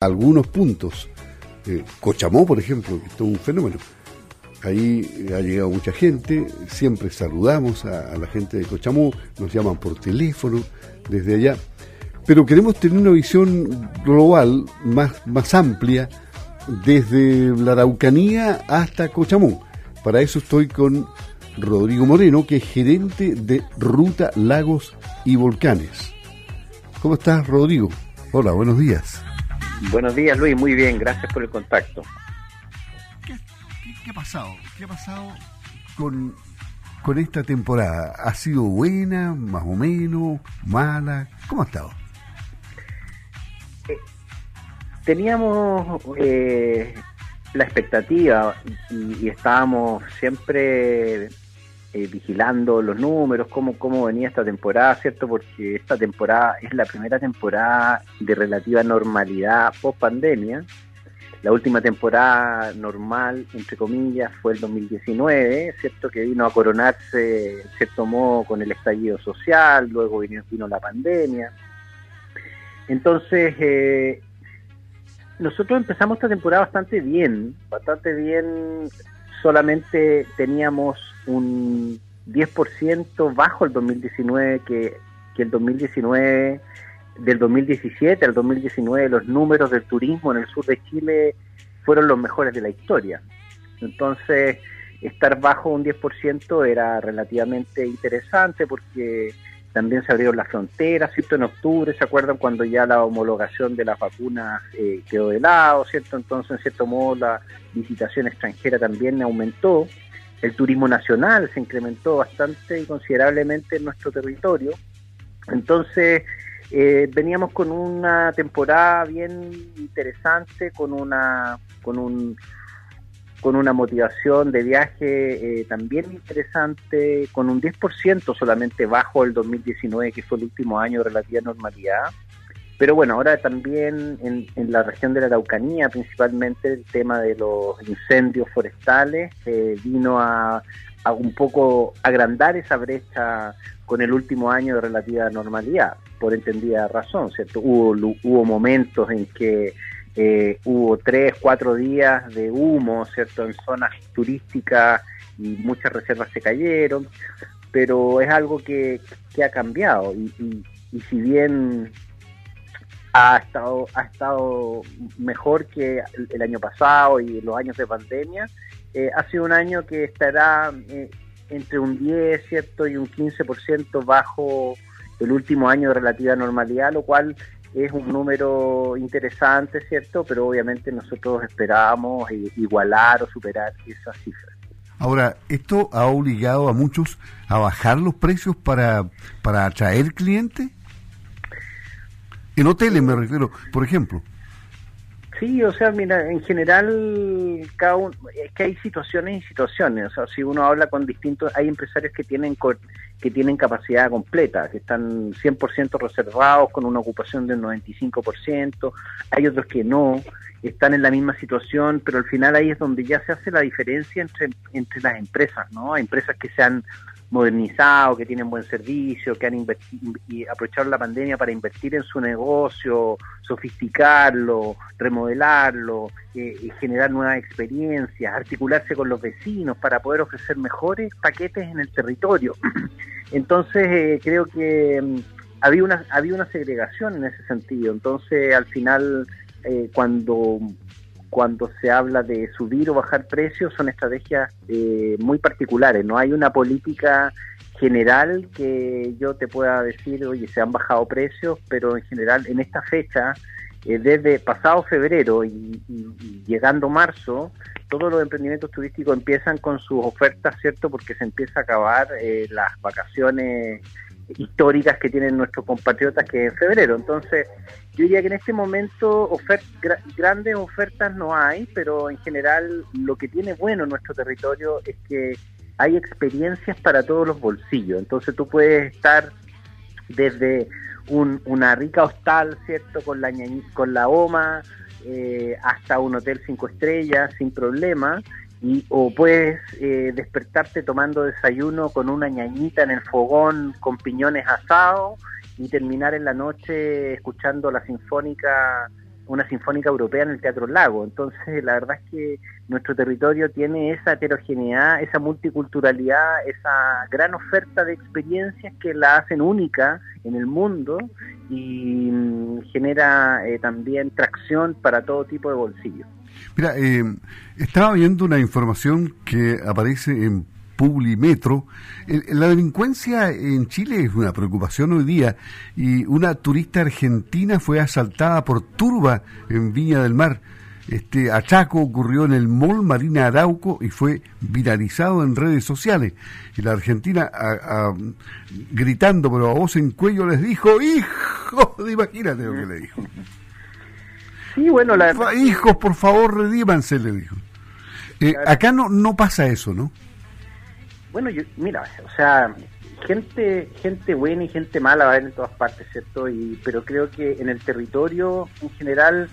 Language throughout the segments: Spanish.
algunos puntos. Eh, Cochamó, por ejemplo, que es un fenómeno. Ahí ha llegado mucha gente, siempre saludamos a, la gente de Cochamó, nos llaman por teléfono desde allá, pero queremos tener una visión global más, más amplia desde la Araucanía hasta Cochamó. Para eso estoy con Rodrigo Moreno, que es gerente de Ruta Lagos y Volcanes. ¿Cómo estás, Rodrigo? Hola, buenos días. Buenos días, Luis. Muy bien, gracias por el contacto. ¿Qué, ha pasado? ¿Qué ha pasado con, con esta temporada? ¿Ha sido buena, más o menos, mala? ¿Cómo ha estado? Eh, teníamos eh, la expectativa y, estábamos siempre eh, vigilando los números, cómo, cómo venía esta temporada, ¿cierto? Porque esta temporada es la primera temporada de relativa normalidad post pandemia. La última temporada normal, entre comillas, fue el 2019, ¿cierto? Que vino a coronarse, en cierto modo, con el estallido social, luego vino, vino la pandemia. Entonces, eh, nosotros empezamos esta temporada bastante bien, bastante bien, solamente teníamos un 10% bajo el 2019, que, que el 2019, del 2017 al 2019, los números del turismo en el sur de Chile fueron los mejores de la historia. Entonces, estar bajo un 10% era relativamente interesante porque también se abrieron las fronteras, ¿cierto? En octubre, ¿se acuerdan cuando ya la homologación de las vacunas eh, quedó de lado, ¿cierto? Entonces, en cierto modo, la visitación extranjera también aumentó. El turismo nacional se incrementó bastante y considerablemente en nuestro territorio. Entonces, eh, veníamos con una temporada bien interesante, con una con un con una motivación de viaje eh, también interesante, con un 10% solamente bajo el 2019, que fue el último año de relativa normalidad. Pero bueno, ahora también en, en, la región de la Araucanía, principalmente el tema de los incendios forestales, vino a, a un poco agrandar esa brecha con el último año de relativa normalidad, por entendida razón, ¿cierto? Hubo, hubo momentos en que eh, hubo tres, cuatro días de humo, ¿cierto?, en zonas turísticas y muchas reservas se cayeron, pero es algo que, ha cambiado y, si bien ha estado, ha estado mejor que el, año pasado y los años de pandemia, eh, ha sido un año que estará eh, entre un 10, ¿cierto?, y un 15% bajo el último año de relativa normalidad, lo cual es un número interesante, ¿cierto? Pero obviamente nosotros esperábamos igualar o superar esas cifras. Ahora, ¿esto ha obligado a muchos a bajar los precios para, para atraer clientes? En hoteles me refiero, por ejemplo. Sí, o sea, mira, en general cada es que hay situaciones y situaciones. O sea, si uno habla con distintos, hay empresarios que tienen que tienen capacidad completa, que están 100% reservados con una ocupación del 95%. Hay otros que no, están en la misma situación, pero al final ahí es donde ya se hace la diferencia entre entre las empresas, ¿no? Empresas que se han modernizado, que tienen buen servicio, que han y aprovechado la pandemia para invertir en su negocio, sofisticarlo, remodelarlo, eh, generar nuevas experiencias, articularse con los vecinos para poder ofrecer mejores paquetes en el territorio. Entonces eh, creo que mm, había una había una segregación en ese sentido. Entonces al final eh, cuando cuando se habla de subir o bajar precios son estrategias eh, muy particulares. No hay una política general que yo te pueda decir, oye, se han bajado precios, pero en general en esta fecha, eh, desde pasado febrero y, llegando marzo, todos los emprendimientos turísticos empiezan con sus ofertas, ¿cierto? Porque se empieza a acabar eh, las vacaciones históricas que tienen nuestros compatriotas que en febrero. Entonces, yo diría que en este momento grandes ofertas no hay, pero en general lo que tiene bueno nuestro territorio es que hay experiencias para todos los bolsillos. Entonces tú puedes estar desde una rica hostal, ¿cierto? Con la, con la OMA, eh, hasta un hotel cinco estrellas sin problema y, o puedes eh, despertarte tomando desayuno con una ñañita en el fogón con piñones asados y terminar en la noche escuchando la sinfónica una sinfónica europea en el Teatro Lago. Entonces, la verdad es que nuestro territorio tiene esa heterogeneidad, esa multiculturalidad, esa gran oferta de experiencias que la hacen única en el mundo y mm, genera eh, también tracción para todo tipo de bolsillos. Mira, eh, estaba viendo una información que aparece en Publimetro. La delincuencia en Chile es una preocupación hoy día y una turista argentina fue asaltada por turba en Viña del Mar. Este achaco ocurrió en el Mall Marina Arauco y fue viralizado en redes sociales. Y la Argentina, gritando pero a voz en cuello, les dijo, hijo, imagínate lo que le dijo. Sí, bueno, la... Hijos, por favor, redímanse, le dijo. Eh, acá no, no pasa eso, ¿no? Bueno, yo, mira, o sea, gente gente buena y gente mala va a haber en todas partes, ¿cierto? Y, pero creo que en el territorio en general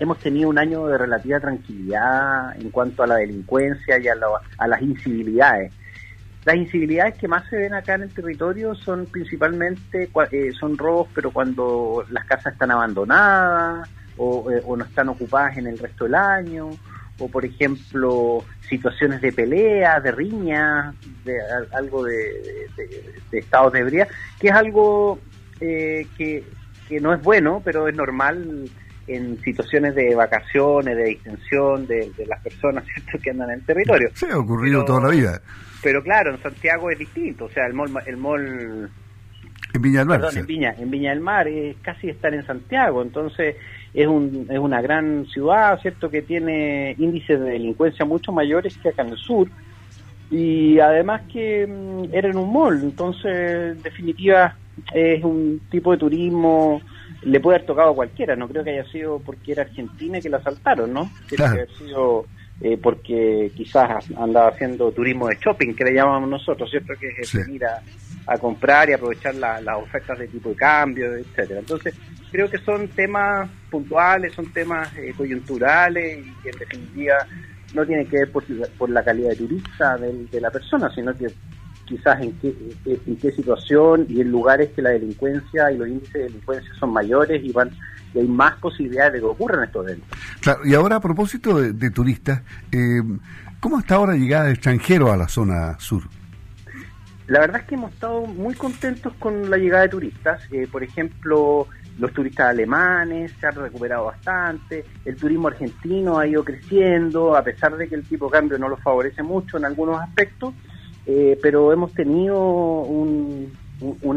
hemos tenido un año de relativa tranquilidad en cuanto a la delincuencia y a, a las incivilidades. Las incivilidades que más se ven acá en el territorio son principalmente, eh, son robos, pero cuando las casas están abandonadas o, eh, o no están ocupadas en el resto del año, o por ejemplo situaciones de pelea, de riña, de algo de, de, estado de ebriedad, que es algo eh, que, que no es bueno, pero es normal en situaciones de vacaciones, de distensión de, las personas ¿cierto? que andan en el territorio. Sí, ha ocurrido toda la vida. Pero claro, en Santiago es distinto, o sea, el mall, el mall en Viña del Mar. Perdón, en, Viña, en Viña del Mar es casi estar en Santiago, entonces es, un, es una gran ciudad, ¿cierto?, que tiene índices de delincuencia mucho mayores que acá en el sur, y además que mm, era en un mall, entonces, en definitiva, es un tipo de turismo, le puede haber tocado a cualquiera, no creo que haya sido porque era Argentina que la asaltaron, ¿no? Creo que haya sido eh, porque quizás andaba haciendo turismo de shopping, que le llamamos nosotros, ¿cierto?, que es venir a, comprar y aprovechar las ofertas de tipo de cambio, etcétera. Entonces, creo que son temas puntuales, son temas eh, coyunturales y que en definitiva no tienen que ver por, la calidad de turista de, la persona, sino que quizás en qué, en qué situación y en lugares que la delincuencia y los índices de delincuencia son mayores y van y hay más posibilidades de que ocurran estos eventos. Claro, y ahora a propósito de, turistas, eh, ¿cómo está ahora llegada de extranjeros a la zona sur? La verdad es que hemos estado muy contentos con la llegada de turistas. Eh, por ejemplo, los turistas alemanes se han recuperado bastante, el turismo argentino ha ido creciendo, a pesar de que el tipo de cambio no lo favorece mucho en algunos aspectos, eh, pero hemos tenido un,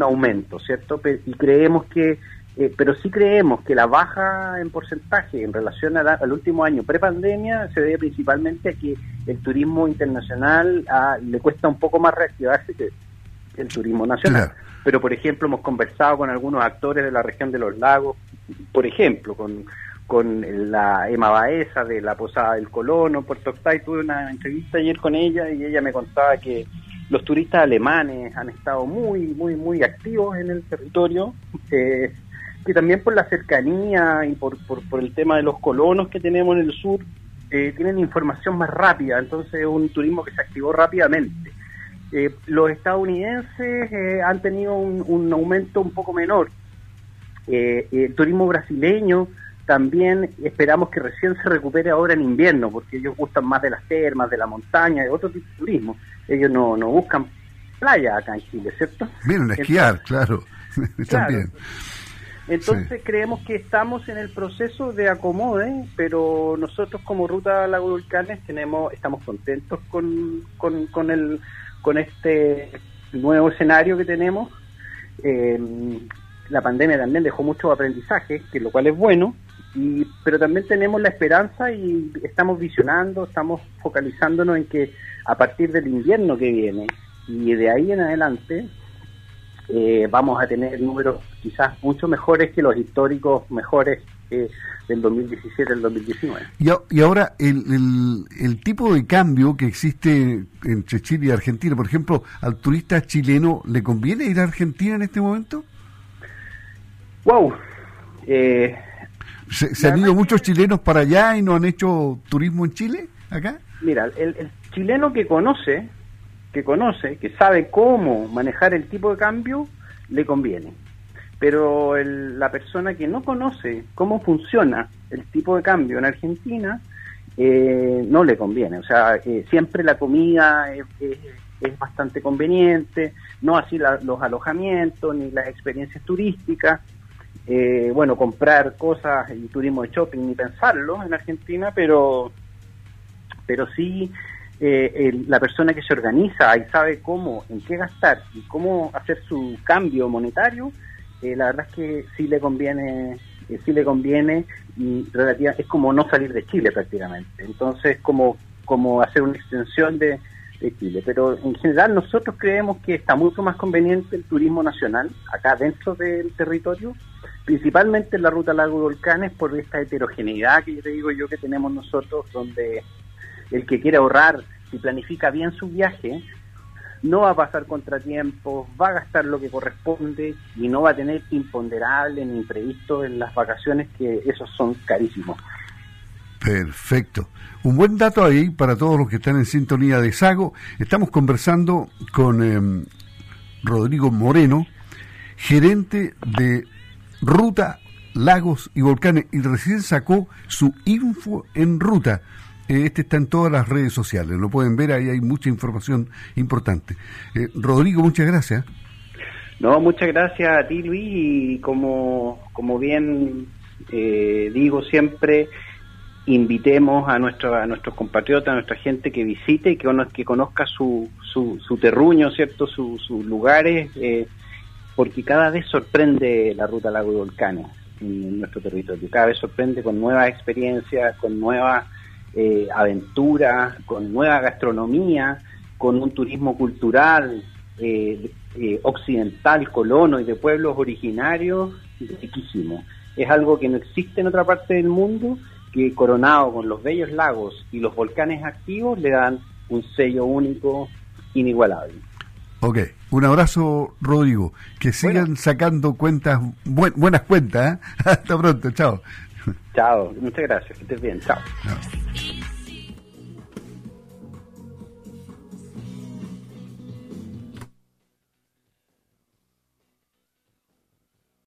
aumento, ¿cierto? Y creemos que, eh, pero sí creemos que la baja en porcentaje en relación al último año prepandemia se debe principalmente a que el turismo internacional ah, le cuesta un poco más reactivarse que el turismo nacional pero por ejemplo hemos conversado con algunos actores de la región de los lagos, por ejemplo, con, con la Emma Baeza de la Posada del Colono, Puerto Octay, tuve una entrevista ayer con ella y ella me contaba que los turistas alemanes han estado muy, muy, muy activos en el territorio, eh, que también por la cercanía y por, por, por, el tema de los colonos que tenemos en el sur, eh, tienen información más rápida, entonces es un turismo que se activó rápidamente. Eh, los estadounidenses eh, han tenido un, aumento un poco menor. Eh, el turismo brasileño también esperamos que recién se recupere ahora en invierno, porque ellos gustan más de las termas, de la montaña, de otro tipo de turismo. Ellos no, no buscan playa acá en Chile, ¿cierto? Vienen a esquiar, claro. También. Entonces creemos que estamos en el proceso de acomode, pero nosotros como Ruta Lago Volcanes tenemos, estamos contentos con, con, con el con este nuevo escenario que tenemos. Eh, la pandemia también dejó mucho aprendizaje, que lo cual es bueno, y, pero también tenemos la esperanza y estamos visionando, estamos focalizándonos en que a partir del invierno que viene y de ahí en adelante eh, vamos a tener números quizás mucho mejores que los históricos mejores eh, del 2017 al 2019. Y, ahora, el, el, tipo de cambio que existe entre Chile y Argentina, por ejemplo, ¿al turista chileno le conviene ir a Argentina en este momento? ¡Wow! Eh, ¿Se, han ido muchos chilenos para allá y no han hecho turismo en Chile, acá? Mira, el, el chileno que conoce, que conoce, que sabe cómo manejar el tipo de cambio, le conviene pero la persona que no conoce cómo funciona el tipo de cambio en Argentina, eh, no le conviene. O sea, eh, siempre la comida es, bastante conveniente, no así los alojamientos ni las experiencias turísticas. Eh, bueno, comprar cosas y turismo de shopping, ni pensarlo en Argentina, pero, pero sí la persona que se organiza y sabe cómo, en qué gastar y cómo hacer su cambio monetario, la verdad es que sí le conviene sí le conviene y relativa, es como no salir de Chile prácticamente. Entonces, como, como hacer una extensión de, Chile. Pero en general nosotros creemos que está mucho más conveniente el turismo nacional acá dentro del territorio, principalmente en la ruta Lago Volcanes por esta heterogeneidad que yo te digo yo que tenemos nosotros, donde el que quiere ahorrar y planifica bien su viaje, no va a pasar contratiempos, va a gastar lo que corresponde y no va a tener imponderables ni imprevistos en las vacaciones, que esos son carísimos. Perfecto. Un buen dato ahí para todos los que están en sintonía de Sago. Estamos conversando con em, Rodrigo Moreno, gerente de Ruta Lagos y Volcanes, y recién sacó su info en ruta. Eh, este está en todas las redes sociales, lo pueden ver, ahí hay mucha información importante. Eh, Rodrigo, muchas gracias. No, muchas gracias a ti, Luis, y como, como bien eh, digo siempre, invitemos a, nuestro, a nuestros compatriotas, a nuestra gente que visite y que, que conozca su, su, su terruño, ¿cierto? sus lugares, porque cada vez sorprende la ruta Lago de Volcanes en nuestro territorio, cada vez sorprende con nuevas experiencias, con nuevas eh, aventura, con nueva gastronomía, con un turismo cultural eh, eh, occidental, colono y de pueblos originarios, riquísimo. Es algo que no existe en otra parte del mundo, que coronado con los bellos lagos y los volcanes activos le dan un sello único, inigualable. Ok, un abrazo Rodrigo, que sigan sacando cuentas, buenas cuentas, hasta pronto, chao. Chao, muchas gracias, que estés bien, chao.